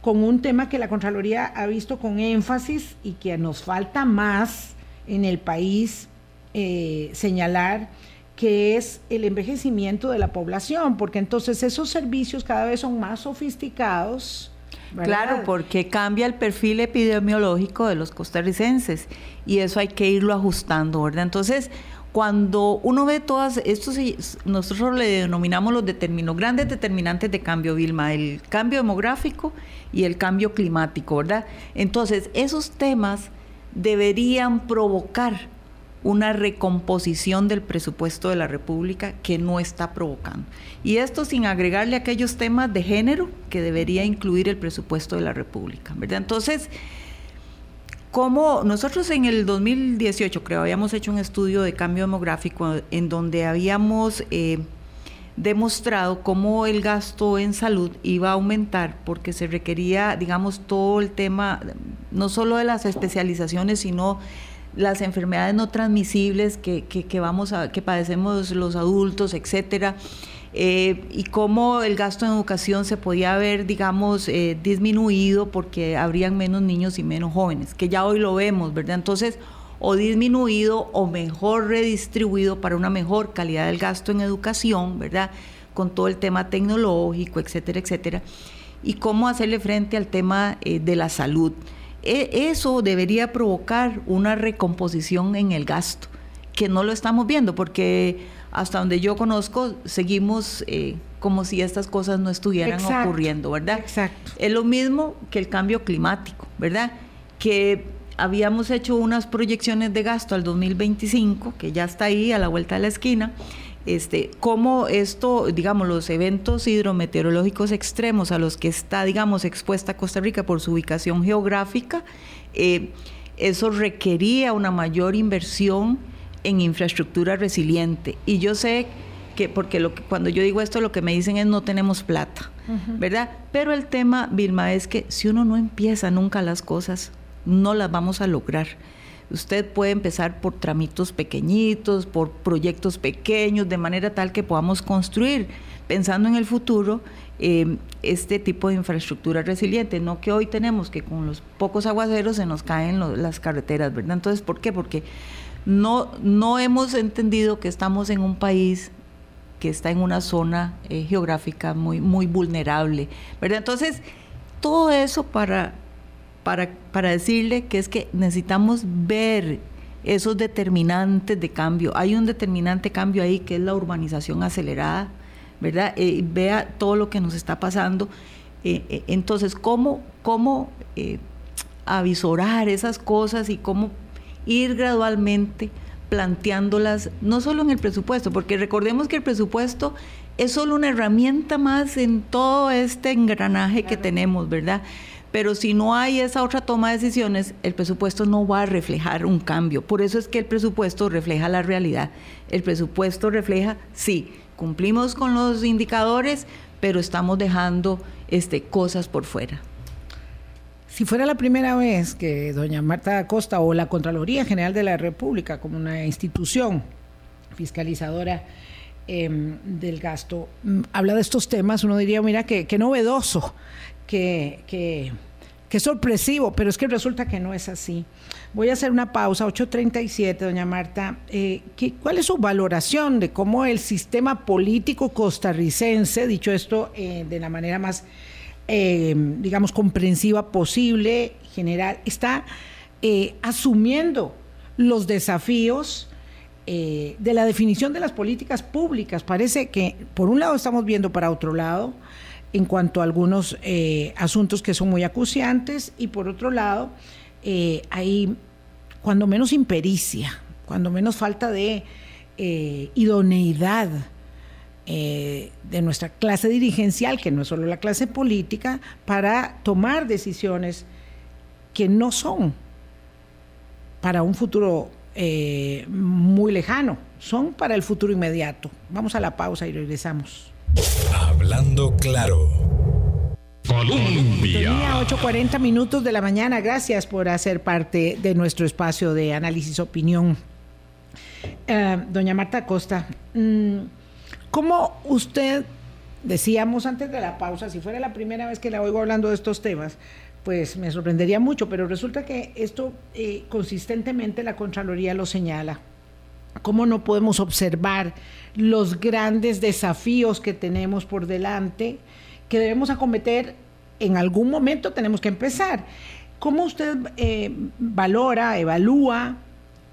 con un tema que la Contraloría ha visto con énfasis y que nos falta más en el país eh, señalar que es el envejecimiento de la población, porque entonces esos servicios cada vez son más sofisticados. Claro, porque cambia el perfil epidemiológico de los costarricenses y eso hay que irlo ajustando, ¿verdad? Entonces, cuando uno ve todas estos, nosotros le denominamos los determinos, grandes determinantes de cambio, Vilma, el cambio demográfico y el cambio climático, ¿verdad? Entonces, esos temas deberían provocar una recomposición del presupuesto de la República que no está provocando. Y esto sin agregarle aquellos temas de género que debería incluir el presupuesto de la República, ¿verdad? Entonces, como nosotros en el 2018 creo habíamos hecho un estudio de cambio demográfico en donde habíamos eh, demostrado cómo el gasto en salud iba a aumentar porque se requería, digamos, todo el tema, no solo de las especializaciones, sino las enfermedades no transmisibles que, que, vamos a, que padecemos los adultos, etcétera. Eh, y cómo el gasto en educación se podía haber, digamos, eh, disminuido porque habrían menos niños y menos jóvenes, que ya hoy lo vemos, ¿verdad? Entonces, o disminuido o mejor redistribuido para una mejor calidad del gasto en educación, ¿verdad? Con todo el tema tecnológico, etcétera, etcétera. Y cómo hacerle frente al tema eh, de la salud. E, eso debería provocar una recomposición en el gasto, que no lo estamos viendo, porque hasta donde yo conozco, seguimos eh, como si estas cosas no estuvieran ocurriendo, ¿verdad? Exacto. Es lo mismo que el cambio climático, ¿verdad? Que habíamos hecho unas proyecciones de gasto al 2025, que ya está ahí a la vuelta de la esquina, este, cómo esto, digamos, los eventos hidrometeorológicos extremos a los que está, digamos, expuesta Costa Rica por su ubicación geográfica, eh, eso requería una mayor inversión en infraestructura resiliente. Y yo sé que, porque lo que, cuando yo digo esto, lo que me dicen es no tenemos plata, ¿verdad? Pero el tema, Vilma, es que si uno no empieza nunca las cosas, no las vamos a lograr. Usted puede empezar por tramitos pequeñitos, por proyectos pequeños, de manera tal que podamos construir, pensando en el futuro, eh, este tipo de infraestructura resiliente. No que hoy tenemos que con los pocos aguaceros se nos caen las carreteras, ¿verdad? Entonces, ¿por qué? Porque no, no hemos entendido que estamos en un país que está en una zona eh, geográfica muy, muy vulnerable, ¿verdad? Entonces, todo eso para para, para decirle que es que necesitamos ver esos determinantes de cambio. Hay un determinante cambio ahí que es la urbanización acelerada, ¿verdad? Eh, vea todo lo que nos está pasando. Eh, eh, entonces, ¿cómo, cómo a visorar esas cosas y cómo ir gradualmente planteándolas, no solo en el presupuesto, porque recordemos que el presupuesto es solo una herramienta más en todo este engranaje que tenemos, ¿verdad? Pero si no hay esa otra toma de decisiones, el presupuesto no va a reflejar un cambio. Por eso es que el presupuesto refleja la realidad. El presupuesto refleja, sí, cumplimos con los indicadores, pero estamos dejando este, cosas por fuera. Si fuera la primera vez que doña Marta Acosta o la Contraloría General de la República, como una institución fiscalizadora em, del gasto, mm, habla de estos temas, uno diría, mira, qué, novedoso, qué, sorpresivo, pero es que resulta que no es así. Voy a hacer una pausa, 8.37, doña Marta. Eh, ¿Cuál es su valoración de cómo el sistema político costarricense, dicho esto eh, de la manera más eh, digamos, comprensiva posible, general, está eh, asumiendo los desafíos de la definición de las políticas públicas. Parece que por un lado estamos viendo para otro lado en cuanto a algunos asuntos que son muy acuciantes y por otro lado hay cuando menos impericia, cuando menos falta de idoneidad eh, de nuestra clase dirigencial, que no es solo la clase política, para tomar decisiones que no son para un futuro eh, muy lejano, son para el futuro inmediato. Vamos a la pausa y regresamos. Hablando claro. Colombia. Tenía 8.40 minutos de la mañana. Gracias por hacer parte de nuestro espacio de análisis opinión. Eh, doña Marta Costa, mm, ¿Cómo usted, decíamos antes de la pausa, si fuera la primera vez que la oigo hablando de estos temas, pues me sorprendería mucho, pero resulta que esto eh, consistentemente la Contraloría lo señala. ¿Cómo no podemos observar los grandes desafíos que tenemos por delante, que debemos acometer en algún momento, tenemos que empezar? ¿Cómo usted eh, valora, evalúa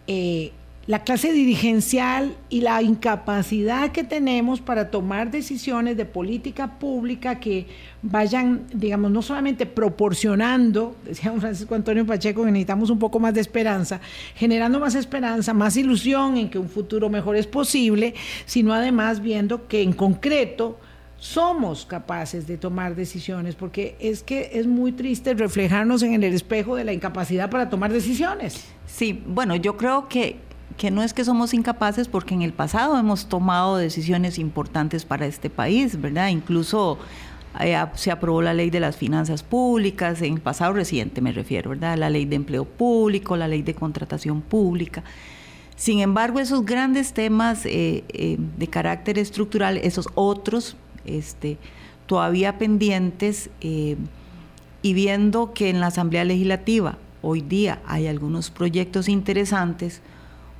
eh, la clase dirigencial y la incapacidad que tenemos para tomar decisiones de política pública que vayan, digamos, no solamente proporcionando, decía Francisco Antonio Pacheco, que necesitamos un poco más de esperanza, generando más esperanza, más ilusión en que un futuro mejor es posible, sino además viendo que en concreto somos capaces de tomar decisiones, porque es que es muy triste reflejarnos en el espejo de la incapacidad para tomar decisiones. Sí, bueno, yo creo que que no es que somos incapaces porque en el pasado hemos tomado decisiones importantes para este país, ¿verdad? Incluso eh, se aprobó la ley de las finanzas públicas, en el pasado reciente me refiero, ¿verdad? La ley de empleo público, la ley de contratación pública. Sin embargo, esos grandes temas eh, eh, de carácter estructural, esos otros, este, todavía pendientes, y viendo que en la Asamblea Legislativa hoy día hay algunos proyectos interesantes,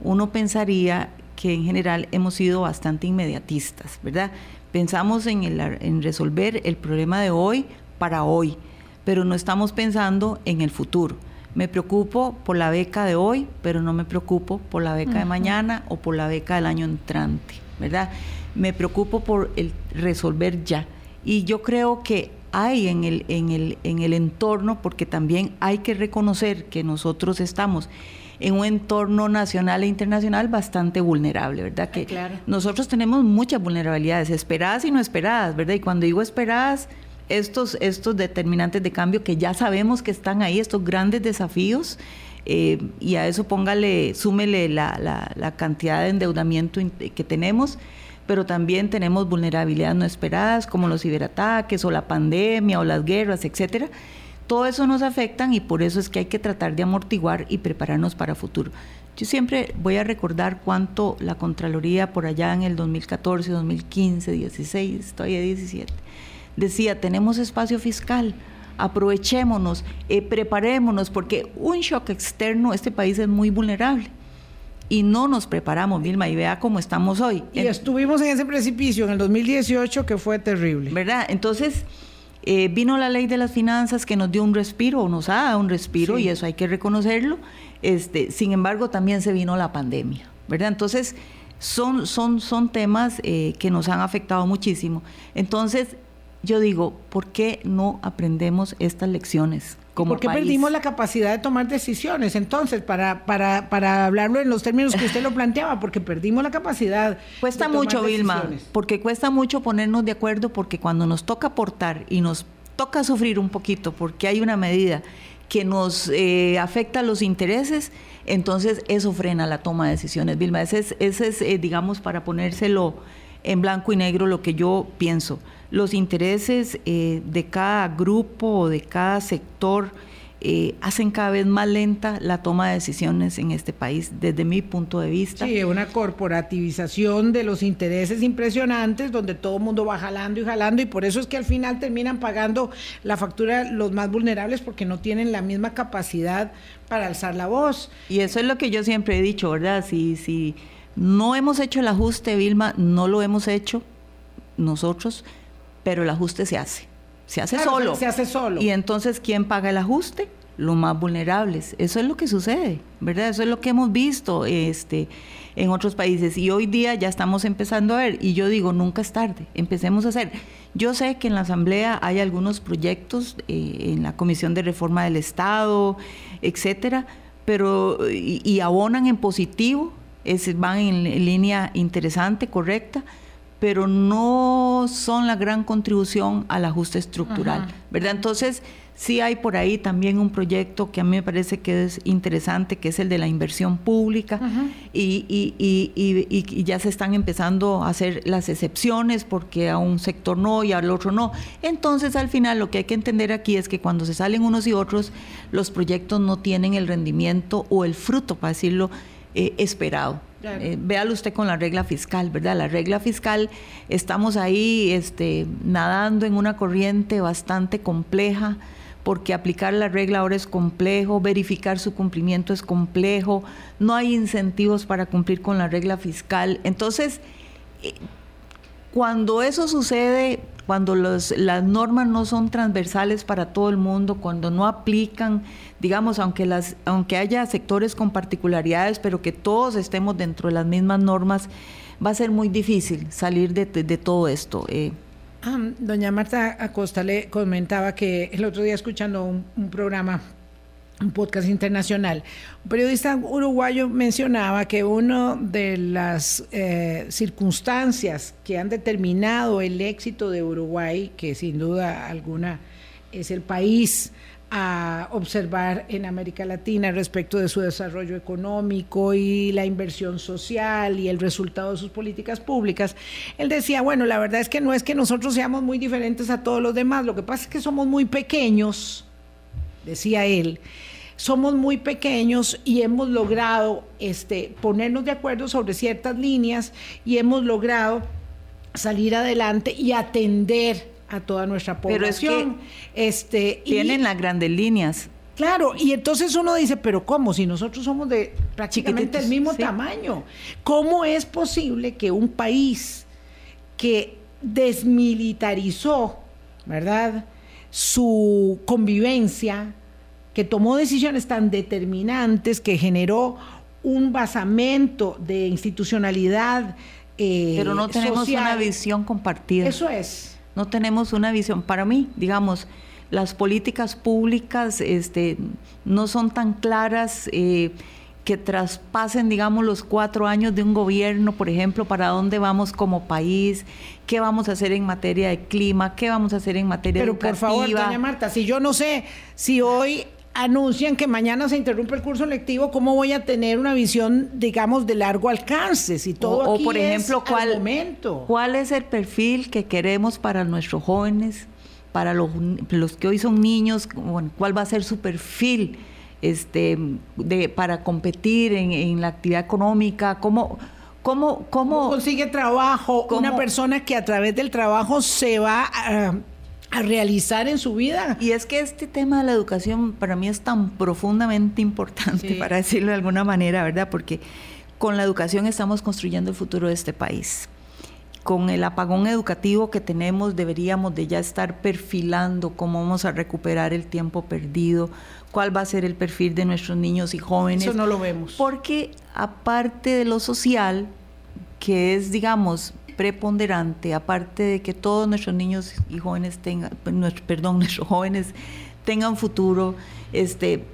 uno pensaría que en general hemos sido bastante inmediatistas, ¿verdad? Pensamos en, en resolver el problema de hoy para hoy, pero no estamos pensando en el futuro. Me preocupo por la beca de hoy, pero no me preocupo por la beca de mañana o por la beca del año entrante, ¿verdad? Me preocupo por el resolver ya. Y yo creo que hay en el, en el, en el entorno, porque también hay que reconocer que nosotros estamos en un entorno nacional e internacional bastante vulnerable, ¿verdad? Que nosotros tenemos muchas vulnerabilidades, esperadas y no esperadas, ¿verdad? Y cuando digo esperadas, estos, estos determinantes de cambio que ya sabemos que están ahí, estos grandes desafíos, eh, y a eso póngale, súmele la, la cantidad de endeudamiento que tenemos, pero también tenemos vulnerabilidades no esperadas como los ciberataques o la pandemia o las guerras, etcétera todo eso nos afecta y por eso es que hay que tratar de amortiguar y prepararnos para futuro. Yo siempre voy a recordar cuánto la Contraloría por allá en el 2014, 2015, 16, todavía 17, decía, tenemos espacio fiscal, aprovechémonos, eh, preparémonos, porque un shock externo, este país es muy vulnerable. Y no nos preparamos, Vilma, y vea cómo estamos hoy. Y estuvimos en ese precipicio en el 2018 que fue terrible. ¿Verdad? Entonces, eh, vino la ley de las finanzas que nos dio un respiro, o nos ha dado un respiro, y eso hay que reconocerlo. Este, sin embargo, también se vino la pandemia, ¿verdad? Entonces, son, son, son temas eh, que nos han afectado muchísimo. Entonces, yo digo, ¿por qué no aprendemos estas lecciones como ¿Por qué país. perdimos la capacidad de tomar decisiones? Entonces, para, para, para hablarlo en los términos que usted lo planteaba, porque perdimos la capacidad. Cuesta de tomar mucho, Vilma, porque cuesta mucho ponernos de acuerdo, porque cuando nos toca aportar y nos toca sufrir un poquito, porque hay una medida que nos eh, afecta los intereses, entonces eso frena la toma de decisiones. Vilma, ese es, ese es eh, digamos, para ponérselo en blanco y negro lo que yo pienso. Los intereses eh, de cada grupo o de cada sector eh, hacen cada vez más lenta la toma de decisiones en este país, desde mi punto de vista. Sí, una corporativización de los intereses impresionantes, donde todo el mundo va jalando y jalando, y por eso es que al final terminan pagando la factura los más vulnerables porque no tienen la misma capacidad para alzar la voz. Y eso es lo que yo siempre he dicho, ¿verdad? Si, si no hemos hecho el ajuste, Vilma, no lo hemos hecho nosotros, pero el ajuste se hace. Se hace Claro, solo. se hace solo. Y entonces, ¿quién paga el ajuste? Los más vulnerables. Eso es lo que sucede, ¿verdad? Eso es lo que hemos visto este, en otros países. Y hoy día ya estamos empezando a ver. Y yo digo, nunca es tarde. Empecemos a hacer. Yo sé que en la Asamblea hay algunos proyectos, eh, en la Comisión de Reforma del Estado, etcétera, pero y, y abonan en positivo, es, van en, en línea interesante, correcta, pero no son la gran contribución al ajuste estructural, Ajá. ¿verdad? Entonces, sí hay por ahí también un proyecto que a mí me parece que es interesante, que es el de la inversión pública, y, y- y- y- y- y ya se están empezando a hacer las excepciones porque a un sector no y al otro no. Entonces, al final, lo que hay que entender aquí es que cuando se salen unos y otros, los proyectos no tienen el rendimiento o el fruto, para decirlo, eh, esperado. Eh, véalo usted con la regla fiscal, ¿verdad? La regla fiscal, estamos ahí este, nadando en una corriente bastante compleja, porque aplicar la regla ahora es complejo, verificar su cumplimiento es complejo, no hay incentivos para cumplir con la regla fiscal. Entonces, eh, cuando eso sucede, cuando los- las normas no son transversales para todo el mundo, cuando no aplican, digamos, aunque, las, aunque haya sectores con particularidades, pero que todos estemos dentro de las mismas normas, va a ser muy difícil salir de, todo esto. Eh, Ah, doña Marta Acosta le comentaba que el otro día escuchando un, un programa, un podcast internacional, un periodista uruguayo mencionaba que una de las eh, circunstancias que han determinado el éxito de Uruguay, que sin duda alguna es el país a observar en América Latina respecto de su desarrollo económico y la inversión social y el resultado de sus políticas públicas. Él decía, bueno, la verdad es que no es que nosotros seamos muy diferentes a todos los demás, lo que pasa es que somos muy pequeños, decía él, somos muy pequeños y hemos logrado este, ponernos de acuerdo sobre ciertas líneas y hemos logrado salir adelante y atender a toda nuestra Pero es que población. este, y- tienen las grandes líneas. Claro, y entonces uno dice, pero ¿cómo? Si nosotros somos de prácticamente el mismo sí. tamaño, ¿cómo es posible que un país que desmilitarizó, ¿verdad? Su convivencia, que tomó decisiones tan determinantes, que generó un basamento de institucionalidad. eh, Pero no tenemos social. una visión compartida. Eso es. no tenemos una visión. Para mí, digamos, las políticas públicas este, no son tan claras eh, que traspasen, digamos, los cuatro años de un gobierno, por ejemplo, para dónde vamos como país, qué vamos a hacer en materia de clima, qué vamos a hacer en materia Pero por favor, doña Marta, si yo no sé si hoy anuncian que mañana se interrumpe el curso lectivo, ¿cómo voy a tener una visión, digamos, de largo alcance? Si todo o, o, aquí por es ejemplo, al ¿cuál, momento. ¿cuál es el perfil que queremos para nuestros jóvenes, para los, los que hoy son niños? Bueno, ¿Cuál va a ser su perfil este, de, para competir en, en la actividad económica? ¿Cómo, cómo, ¿Cómo cómo, consigue trabajo cómo- una persona que a través del trabajo se va a, a realizar en su vida? Y es que este tema de la educación para mí es tan profundamente importante, Sí. para decirlo de alguna manera, ¿verdad? Porque con la educación estamos construyendo el futuro de este país. Con el apagón educativo que tenemos deberíamos de ya estar perfilando cómo vamos a recuperar el tiempo perdido, cuál va a ser el perfil de nuestros niños y jóvenes. Eso no lo vemos. Porque aparte de lo social, que es, digamos, preponderante, aparte de que todos nuestros niños y jóvenes tengan, perdón, nuestros jóvenes tengan futuro, este,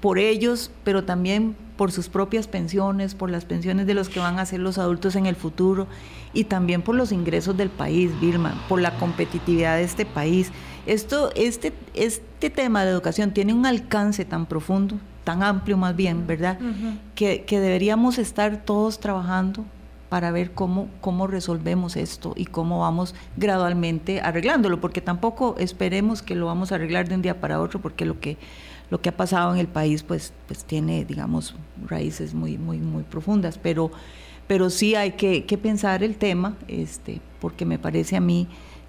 por ellos, pero también por sus propias pensiones, por las pensiones de los que van a ser los adultos en el futuro y también por los ingresos del país, Vilma, por la competitividad de este país. Esto, este, este tema de educación tiene un alcance tan profundo, tan amplio más bien, ¿verdad? que, que deberíamos estar todos trabajando para ver cómo, cómo resolvemos esto y cómo vamos gradualmente arreglándolo, porque tampoco esperemos que lo vamos a arreglar de un día para otro, porque lo que, lo que ha pasado en el país pues, pues tiene, digamos, raíces muy, muy, muy profundas, pero, pero sí hay que, que pensar el tema, este, porque me parece a mí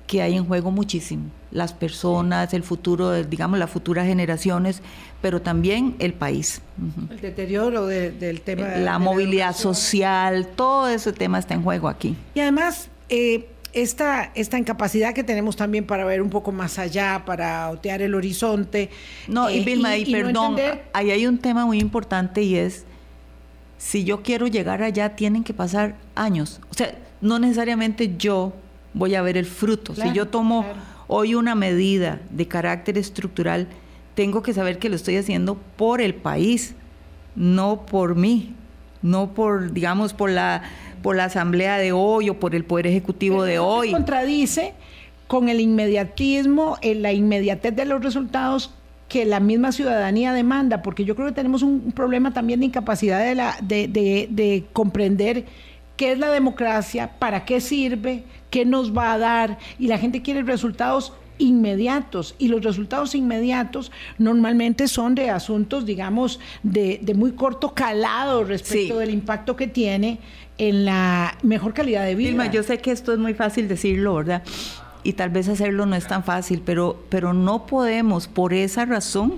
que hay en juego muchísimo. Las personas, el futuro, digamos, las futuras generaciones, pero también el país. El deterioro del tema. La movilidad social, todo ese tema está en juego aquí. Y además, eh, esta, esta incapacidad que tenemos también para ver un poco más allá, para otear el horizonte. No, y eh, Vilma, y, perdón, ahí hay un tema muy importante y es, si yo quiero llegar allá, tienen que pasar años. O sea, no necesariamente yo voy a ver el fruto. si yo tomo hoy una medida de carácter estructural, tengo que saber que lo estoy haciendo por el país, no por mí, no por, digamos, por la, por la asamblea de hoy o por el poder ejecutivo de hoy. contradice con el inmediatismo, en la inmediatez de los resultados que la misma ciudadanía demanda, porque yo creo que tenemos un, problema también de incapacidad de, la, de, de comprender qué es la democracia, para qué sirve, qué nos va a dar, y la gente quiere resultados inmediatos y los resultados inmediatos normalmente son de asuntos, digamos, de, muy corto calado respecto del impacto que tiene en la mejor calidad de vida. yo sé que esto es muy fácil decirlo, ¿verdad? Y tal vez hacerlo no es tan fácil, pero, pero no podemos por esa razón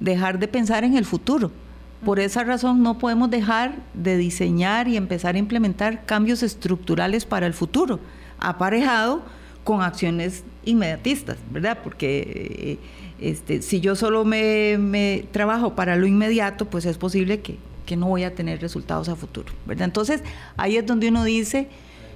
dejar de pensar en el futuro. Por esa razón no podemos dejar de diseñar y empezar a implementar cambios estructurales para el futuro, aparejado con acciones inmediatistas, ¿verdad? Porque eh, este, si yo solo me, trabajo para lo inmediato, pues es posible que, no voy a tener resultados a futuro, ¿verdad? Entonces ahí es donde uno dice,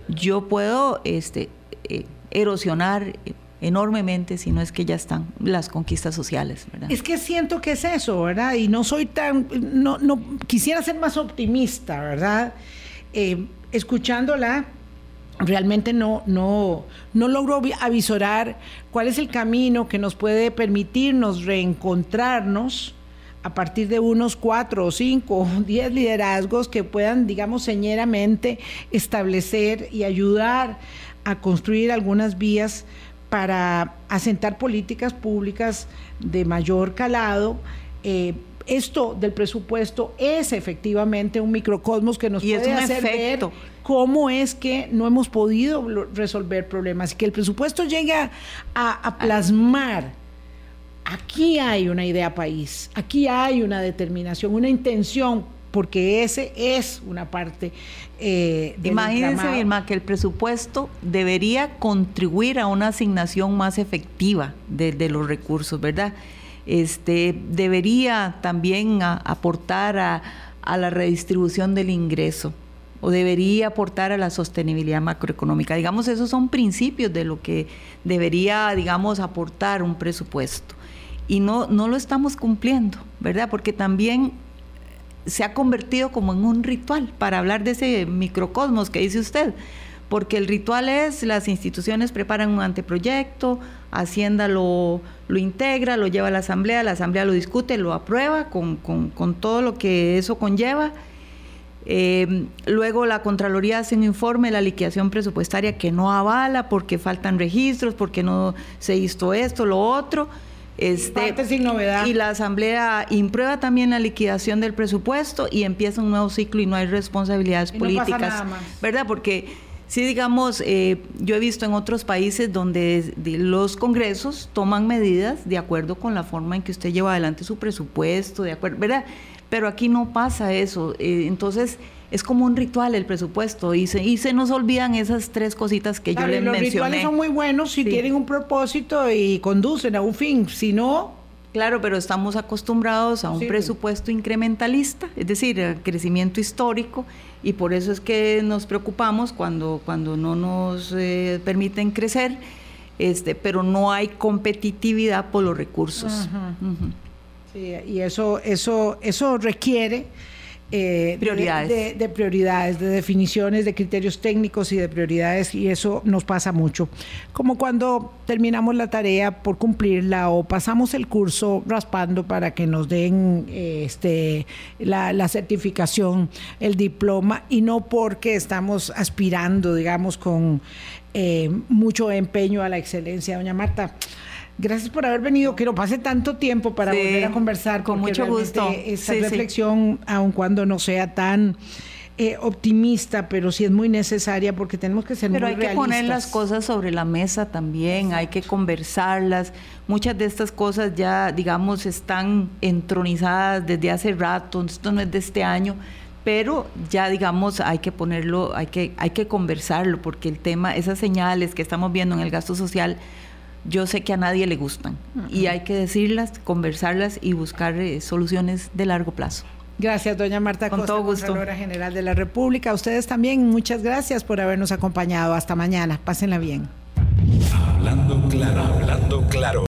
yo puedo este, eh, erosionar enormemente, si no es que ya están las conquistas sociales. ¿verdad? Es que siento que es eso, ¿verdad? Y no soy tan, no, no quisiera ser más optimista, ¿verdad? Eh, escuchándola, realmente no, no, no logro avisorar cuál es el camino que nos puede permitirnos reencontrarnos a partir de unos cuatro o cinco o diez liderazgos que puedan, digamos, señeramente establecer y ayudar a construir algunas vías para asentar políticas públicas de mayor calado. Eh, esto del presupuesto es efectivamente un microcosmos que nos puede hacer ver cómo es que no hemos podido resolver problemas y que el presupuesto llegue a, a plasmar. Aquí hay una idea país, aquí hay una determinación, una intención porque ese es una parte eh, Imagínense, Vilma, que el presupuesto debería contribuir a una asignación más efectiva de, los recursos, ¿verdad? Este, debería también aportar a, a la redistribución del ingreso o debería aportar a la sostenibilidad macroeconómica. Digamos, esos son principios de lo que debería, digamos, aportar un presupuesto. Y no, no lo estamos cumpliendo, ¿verdad? Porque también se ha convertido como en un ritual para hablar de ese microcosmos que dice usted, porque el ritual es las instituciones preparan un anteproyecto, Hacienda lo, lo integra, lo lleva a la Asamblea, la Asamblea lo discute, lo aprueba con, todo lo que eso conlleva. Eh, luego la Contraloría hace un informe de la liquidación presupuestaria que no avala porque faltan registros, porque no se hizo esto, lo otro este, sin novedad. Y la Asamblea imprueba también la liquidación del presupuesto y empieza un nuevo ciclo y no hay responsabilidades políticas. ¿Verdad? Porque sí, digamos, eh, yo he visto en otros países donde los congresos toman medidas de acuerdo con la forma en que usted lleva adelante su presupuesto, de acuerdo, ¿verdad? Pero aquí no pasa eso. Eh, entonces, es como un ritual el presupuesto y se, y se nos olvidan esas tres cositas que yo les mencioné. Los rituales son muy buenos si tienen un propósito y conducen a un fin, si no... Claro, pero estamos acostumbrados a un presupuesto incrementalista, es decir, a crecimiento histórico, y por eso es que nos preocupamos cuando, cuando no nos eh, permiten crecer. este, pero no hay competitividad por los recursos. Sí, y eso, eso, eso requiere eh, prioridades. De, prioridades, de definiciones, de criterios técnicos y de prioridades, y eso nos pasa mucho. Como cuando terminamos la tarea por cumplirla o pasamos el curso raspando para que nos den este, la, certificación, el diploma, y no porque estamos aspirando, digamos, con eh, mucho empeño a la excelencia. Doña Marta, Gracias por haber venido, que no pase tanto tiempo para volver a conversar. Con mucho gusto. Esta reflexión, aun cuando no sea tan eh, optimista, pero sí es muy necesaria porque tenemos que ser pero muy hay que poner las cosas sobre la mesa también, hay que conversarlas. Muchas de estas cosas ya, digamos, están entronizadas desde hace rato, esto no es de este año, pero ya digamos hay que ponerlo, hay que, hay que conversarlo, porque el tema, esas señales que estamos viendo en el gasto social, yo sé que a nadie le gustan y hay que decirlas, conversarlas y buscar eh, soluciones de largo plazo. Gracias, doña Marta Con todo gusto. General de la República. A ustedes también, muchas gracias por habernos acompañado. Hasta mañana. Pásenla bien. Hablando claro, hablando claro.